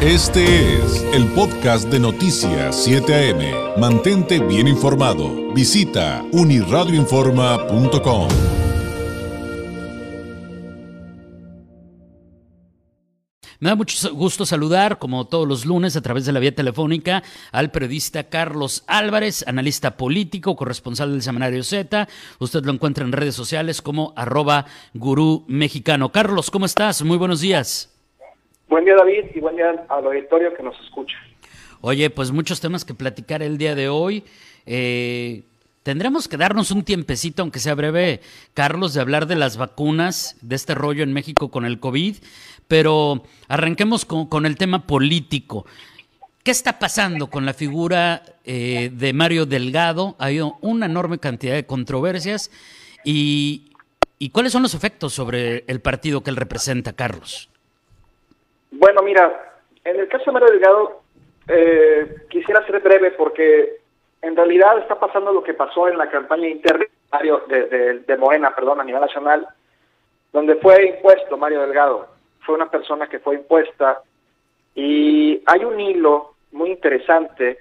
Este es el podcast de Noticias 7 AM. Mantente bien informado. Visita uniradioinforma.com. Me da mucho gusto saludar, como todos los lunes, a través de la vía telefónica, al periodista Carlos Álvarez, analista político, corresponsal del Semanario Z. Usted lo encuentra en redes sociales como arroba gurú mexicano. Carlos, ¿cómo estás? Muy buenos días. Buen día David y buen día al auditorio que nos escucha. Oye, pues muchos temas que platicar el día de hoy. Eh, tendremos que darnos un tiempecito, aunque sea breve, Carlos, de hablar de las vacunas, de este rollo en México con el COVID, pero arranquemos con, el tema político. ¿Qué está pasando con la figura eh, de Mario Delgado? Ha habido una enorme cantidad de controversias y, y ¿cuáles son los efectos sobre el partido que él representa, Carlos? Bueno, mira, en el caso de Mario Delgado, eh, quisiera ser breve porque en realidad está pasando lo que pasó en la campaña interna de, de, Morena, perdón, a nivel nacional, donde fue impuesto Mario Delgado. Fue una persona que fue impuesta y hay un hilo muy interesante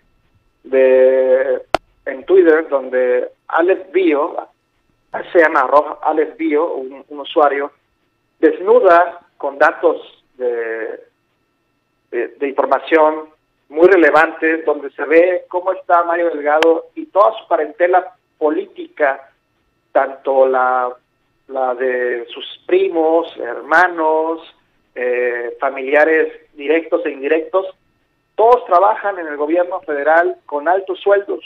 de en Twitter donde Alex Bio, se llama Alex Bio, un usuario, desnuda con datos de, información muy relevante, donde se ve cómo está Mario Delgado y toda su parentela política, tanto la, la de sus primos, hermanos, eh, familiares directos e indirectos, todos trabajan en el gobierno federal con altos sueldos.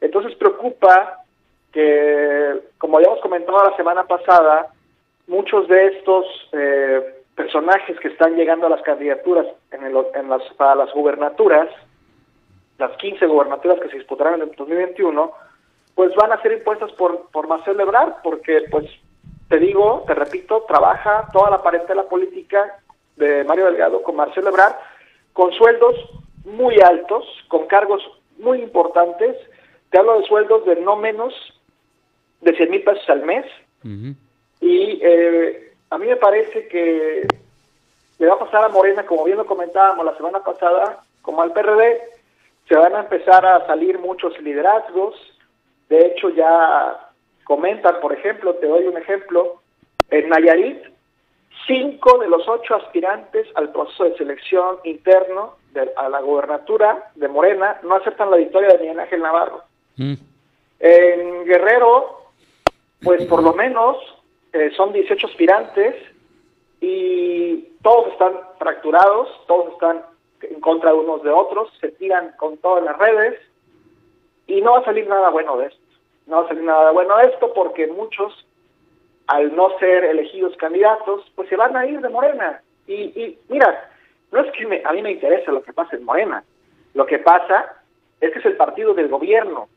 Entonces preocupa que, como habíamos comentado la semana pasada, muchos de estos eh, personajes que están llegando a las candidaturas en, el, en las, para las gubernaturas, las 15 gubernaturas que se disputarán en el 2021, pues van a ser impuestas por, por Marcelo Ebrard, porque pues te digo, te repito, trabaja toda la parentela política de Mario Delgado con Marcelo Ebrard, con sueldos muy altos, con cargos muy importantes, te hablo de sueldos de no menos de 100 mil pesos al mes, y eh, a mí me parece que le va a pasar a Morena, como bien lo comentábamos la semana pasada, como al PRD, se van a empezar a salir muchos liderazgos. De hecho, ya comentan, por ejemplo, te doy un ejemplo, en Nayarit, cinco de los ocho aspirantes al proceso de selección interno de, a la gobernatura de Morena no aceptan la victoria de Miguel Ángel Navarro. Mm. En Guerrero, pues por lo menos eh, son 18 aspirantes y todos están fracturados, todos están en contra de unos de otros, se tiran con todas las redes y no va a salir nada bueno de esto. No va a salir nada bueno de esto porque muchos, al no ser elegidos candidatos, pues se van a ir de Morena. Y, mira, no es que a mí me interese lo que pasa en Morena, lo que pasa es que es el partido del gobierno.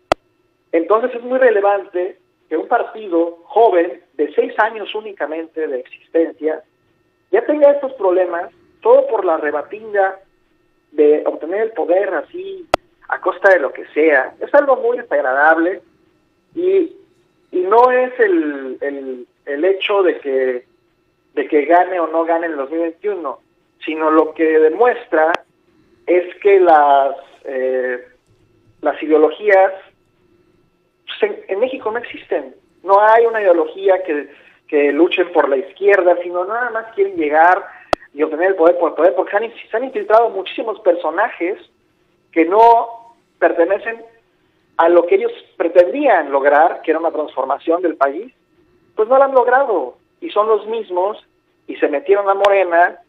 Entonces es muy relevante que un partido joven de seis años únicamente de existencia ya tenga estos problemas, todo por la rebatinga de obtener el poder así a costa de lo que sea. Es algo muy desagradable y, y no es el, el, el hecho de que, de que gane o no gane en el 2021, sino lo que demuestra es que las, eh, las ideologías en, México no existen. No hay una ideología que, que luchen por la izquierda, sino nada más quieren llegar y obtener el poder por el poder, porque se han, se han infiltrado muchísimos personajes que no pertenecen a lo que ellos pretendían lograr, que era una transformación del país, pues no lo han logrado. Y son los mismos, y se metieron a Morena,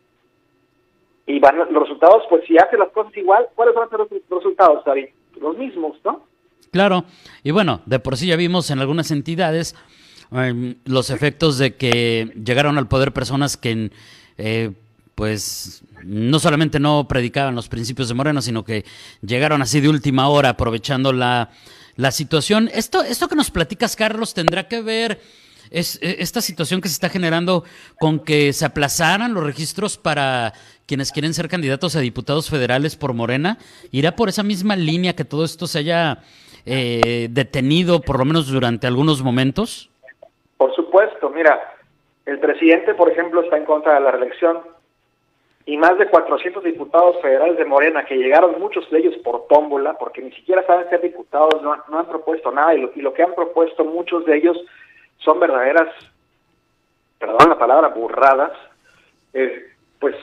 y van los resultados, pues si hace las cosas igual, ¿cuáles van a ser los resultados, David? Los mismos, ¿no? Claro, y bueno, de por sí ya vimos en algunas entidades em, los efectos de que llegaron al poder personas que, eh, pues, no solamente no predicaban los principios de Moreno, sino que llegaron así de última hora aprovechando la, la situación. Esto, esto que nos platicas, Carlos, tendrá que ver e, esta situación que se está generando con que se aplazaran los registros para quienes quieren ser candidatos a diputados federales por Morena. ¿Irá por esa misma línea que todo esto se haya eh, detenido, por lo menos durante algunos momentos? Por supuesto, mira, el presidente, por ejemplo, está en contra de la reelección y más de 400 diputados federales de Morena, que llegaron muchos de ellos por tómbola, porque ni siquiera saben ser diputados, no, han propuesto nada, y lo, que han propuesto muchos de ellos son verdaderas, perdón la palabra, burradas, eh, pues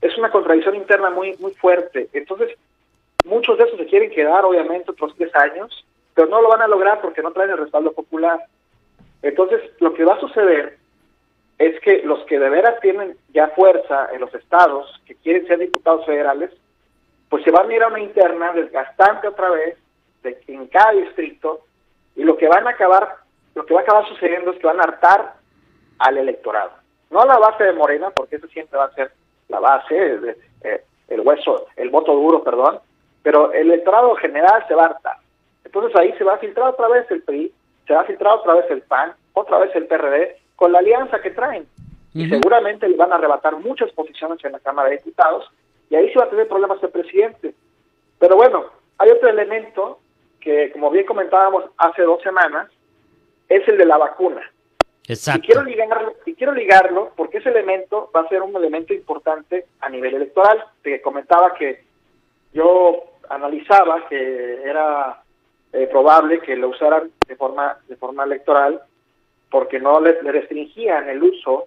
es una contradicción interna muy, muy fuerte. Entonces, muchos de esos se quieren quedar, obviamente, otros tres años, pero no lo van a lograr porque no traen el respaldo popular. Entonces, lo que va a suceder es que los que de veras tienen ya fuerza en los estados, que quieren ser diputados federales, pues se van a ir a una interna desgastante otra vez de, en cada distrito y lo que van a acabar, lo que va a acabar sucediendo es que van a hartar al electorado. No a la base de Morena, porque eso siempre va a ser la base, de, eh, el hueso, el voto duro, perdón, pero el electorado general se va a hartar. Entonces ahí se va a filtrar otra vez el PRI, se va a filtrar otra vez el PAN, otra vez el PRD, con la alianza que traen. Y seguramente le van a arrebatar muchas posiciones en la Cámara de Diputados y ahí se va a tener problemas el presidente. Pero bueno, hay otro elemento que, como bien comentábamos hace dos semanas, es el de la vacuna. Exacto. Y quiero, ligarlo, y quiero ligarlo porque ese elemento va a ser un elemento importante a nivel electoral. Te comentaba que yo analizaba que era eh, probable que lo usaran de forma, de forma electoral porque no le, restringían el uso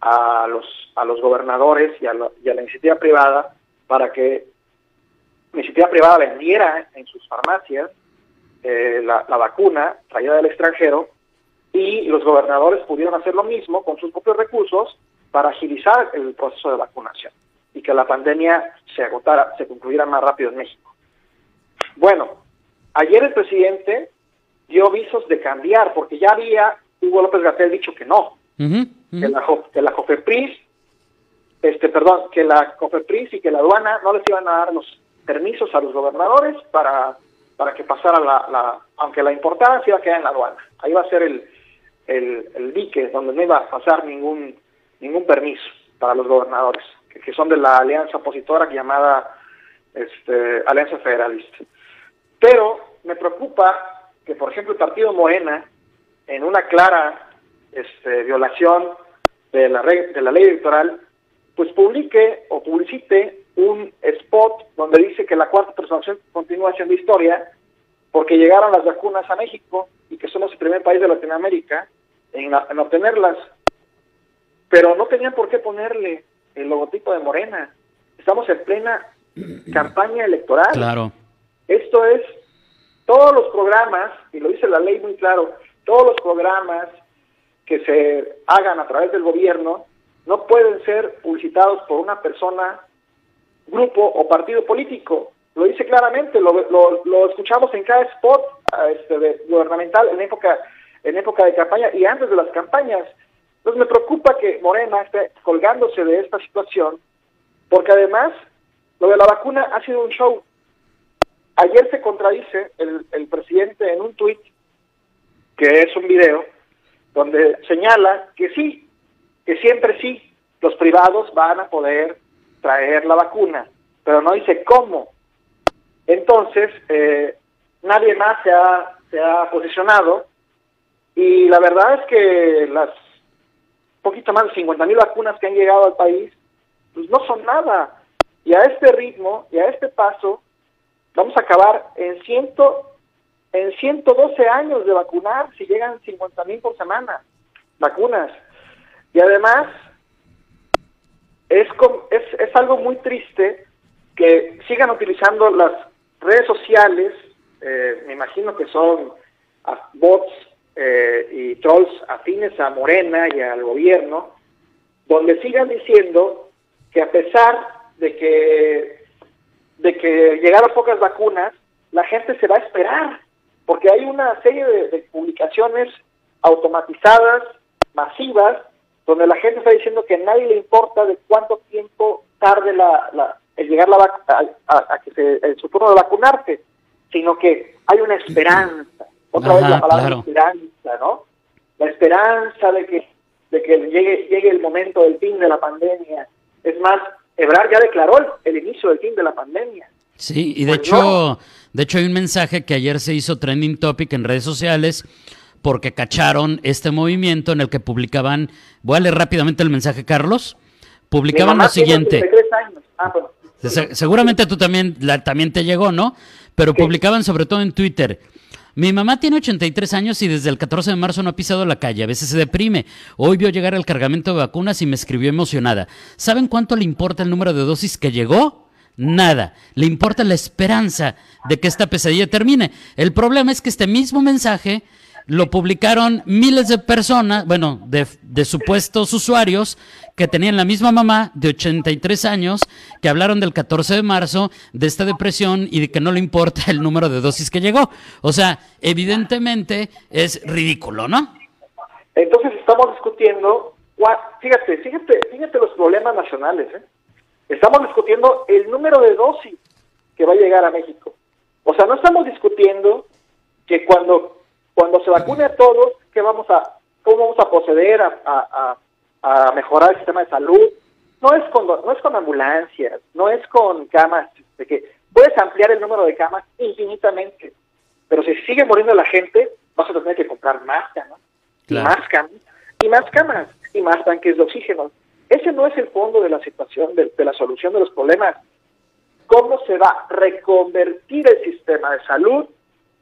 a los, a los gobernadores y a, la, iniciativa privada para que la iniciativa privada vendiera en sus farmacias eh, la, vacuna traída del extranjero y los gobernadores pudieron hacer lo mismo con sus propios recursos para agilizar el proceso de vacunación y que la pandemia se agotara, se concluyera más rápido en México. Bueno, ayer el presidente dio visos de cambiar porque ya había Hugo López Gatel dicho que no, Que, la, que la COFEPRIS, este, perdón, que la COFEPRIS y que la aduana no les iban a dar los permisos a los gobernadores para, para que pasara la, la aunque la importancia iba a quedar en la aduana. Ahí va a ser el, el, el dique donde no iba a pasar ningún, ningún permiso para los gobernadores, que, son de la alianza opositora llamada este, Alianza Federalista. Pero me preocupa que, por ejemplo, el partido Morena, en una clara este, violación de la, de la ley electoral, pues publique o publicite un spot donde dice que la cuarta transformación continúa siendo historia porque llegaron las vacunas a México y que somos el primer país de Latinoamérica en, en obtenerlas. Pero no tenían por qué ponerle el logotipo de Morena. Estamos en plena campaña electoral. Claro. Esto es todos los programas, y lo dice la ley muy claro, todos los programas que se hagan a través del gobierno no pueden ser publicitados por una persona, grupo o partido político. Lo dice claramente, lo, lo, escuchamos en cada spot este, gubernamental en época, en época de campaña y antes de las campañas. Entonces me preocupa que Morena esté colgándose de esta situación, porque además lo de la vacuna ha sido un show. Ayer se contradice el, el presidente en un tuit que es un video donde señala que sí, que siempre sí, los privados van a poder traer la vacuna, pero no dice cómo. Entonces, eh, nadie más se ha, se ha posicionado y la verdad es que las poquito más de 50 mil vacunas que han llegado al país, pues no son nada. Y a este ritmo y a este paso, vamos a acabar en ciento en 112 años de vacunar, si llegan 50 mil por semana, vacunas. Y además, es, es, es algo muy triste que sigan utilizando las redes sociales, eh, me imagino que son bots eh, y trolls afines a Morena y al gobierno, donde sigan diciendo que a pesar de que que llegaron pocas vacunas, la gente se va a esperar porque hay una serie de, publicaciones automatizadas, masivas, donde la gente está diciendo que a nadie le importa de cuánto tiempo tarde la, el llegar la a, que se, el, su turno de vacunarte, sino que hay una esperanza. Otra vez la palabra esperanza, ¿no? La esperanza de que de que llegue llegue el momento del fin de la pandemia. Es más, Ebrard ya declaró el inicio del fin de la pandemia. Sí, y de pues hecho, de hecho hay un mensaje que ayer se hizo trending topic en redes sociales porque cacharon este movimiento en el que publicaban, voy a leer rápidamente el mensaje, Carlos. Publicaban lo siguiente. Ah, seguramente tú también, también te llegó, ¿no? Pero publicaban sobre todo en Twitter. Mi mamá tiene 83 años y desde el 14 de marzo no ha pisado la calle. A veces se deprime. Hoy vio llegar el cargamento de vacunas y me escribió emocionada. ¿Saben cuánto le importa el número de dosis que llegó? Nada. Le importa la esperanza de que esta pesadilla termine. El problema es que este mismo mensaje lo publicaron miles de personas, bueno, de, supuestos usuarios que tenían la misma mamá de 83 años, que hablaron del 14 de marzo, de esta depresión y de que no le importa el número de dosis que llegó. O sea, evidentemente es ridículo, ¿no? Entonces estamos discutiendo, fíjate, fíjate, fíjate los problemas nacionales, ¿eh? Estamos discutiendo el número de dosis que va a llegar a México. O sea, no estamos discutiendo que cuando cuando se vacune a todos, ¿qué vamos a, ¿cómo vamos a proceder a, a, mejorar el sistema de salud? No es con, no es con ambulancias, no es con camas, de que puedes ampliar el número de camas infinitamente, pero si sigue muriendo la gente, vas a tener que comprar más camas, y más camas, y más camas, y más tanques de oxígeno. Ese no es el fondo de la situación, de, de la solución de los problemas. ¿Cómo se va a reconvertir el sistema de salud?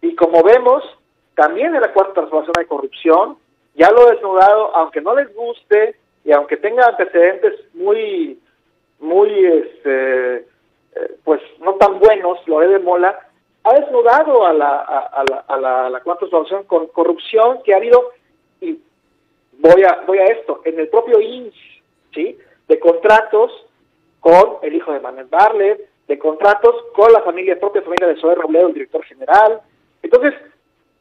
Y como vemos, también en la cuarta transformación de corrupción, ya lo he desnudado, aunque no les guste y aunque tenga antecedentes muy, muy, este, eh, pues no tan buenos, lo de Mola, ha desnudado a la, a, la, a la, a la cuarta transformación con corrupción que ha habido, y voy a, voy a esto, en el propio INS, ¿sí? De contratos con el hijo de Manuel Barlet, de contratos con la familia, propia familia de Zoé Robledo, el director general. Entonces,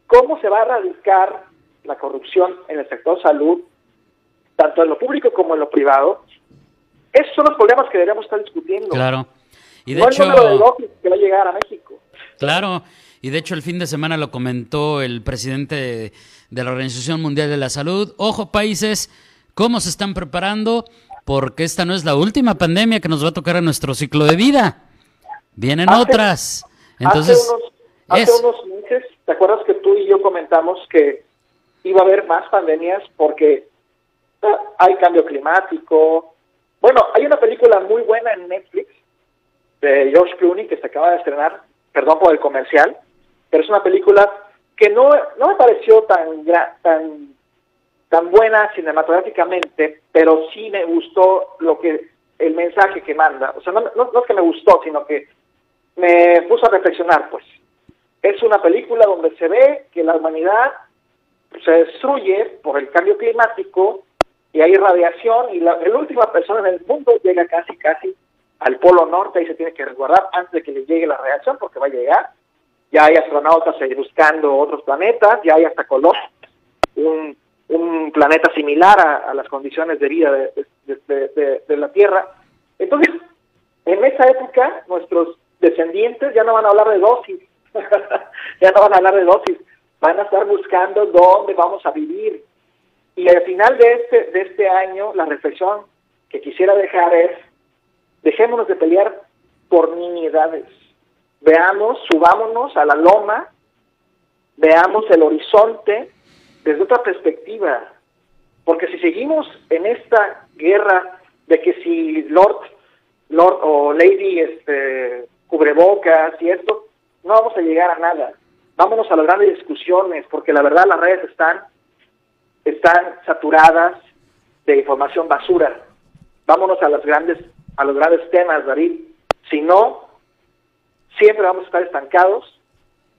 cómo se va a erradicar la corrupción en el sector salud, tanto en lo público como en lo privado. Esos son los problemas que deberíamos estar discutiendo. Claro. Y de hecho, el número de que va a llegar a México. Claro. Y de hecho el fin de semana lo comentó el presidente de la Organización Mundial de la Salud. Ojo países, ¿cómo se están preparando? Porque esta no es la última pandemia que nos va a tocar en nuestro ciclo de vida. Vienen otras. Entonces, hace unos meses ¿Te acuerdas que tú y yo comentamos que iba a haber más pandemias porque ah, hay cambio climático? Bueno, hay una película muy buena en Netflix de George Clooney que se acaba de estrenar, perdón por el comercial, pero es una película que no, no me pareció tan, tan, tan buena cinematográficamente, pero sí me gustó lo que el mensaje que manda. O sea, no, no, no es que me gustó, sino que me puso a reflexionar, pues. Es una película donde se ve que la humanidad se destruye por el cambio climático y hay radiación y la, última persona en el mundo llega casi, casi al polo norte y se tiene que resguardar antes de que le llegue la radiación porque va a llegar. Ya hay astronautas buscando otros planetas, ya hay hasta Colón, un, planeta similar a, las condiciones de vida de la Tierra. Entonces, en esa época, nuestros descendientes ya no van a hablar de dosis, ya no van a hablar de dosis, van a estar buscando dónde vamos a vivir. Y al final de este, de este año, la reflexión que quisiera dejar es, dejémonos de pelear por nimiedades. Veamos, subámonos a la loma, veamos el horizonte desde otra perspectiva. Porque si seguimos en esta guerra de que si Lord, Lord o Lady este, cubrebocas y esto, no vamos a llegar a nada. Vámonos a las grandes discusiones, porque la verdad las redes están, están saturadas de información basura. Vámonos a las grandes, a los grandes temas, David. Si no, siempre vamos a estar estancados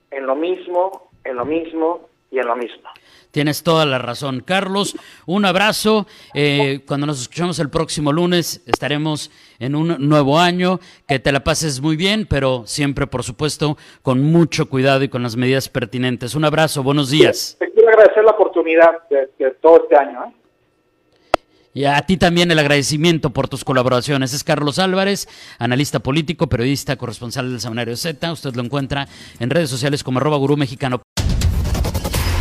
en lo mismo, en lo mismo y en lo mismo. Tienes toda la razón. Carlos, un abrazo. Eh, cuando nos escuchamos el próximo lunes, estaremos en un nuevo año. Que te la pases muy bien, pero siempre, por supuesto, con mucho cuidado y con las medidas pertinentes. Un abrazo, buenos días. Te quiero agradecer la oportunidad de, todo este año. ¿eh? Y a ti también el agradecimiento por tus colaboraciones. Es Carlos Álvarez, analista político, periodista, corresponsal del Seminario Z. Usted lo encuentra en redes sociales como arroba gurú mexicano.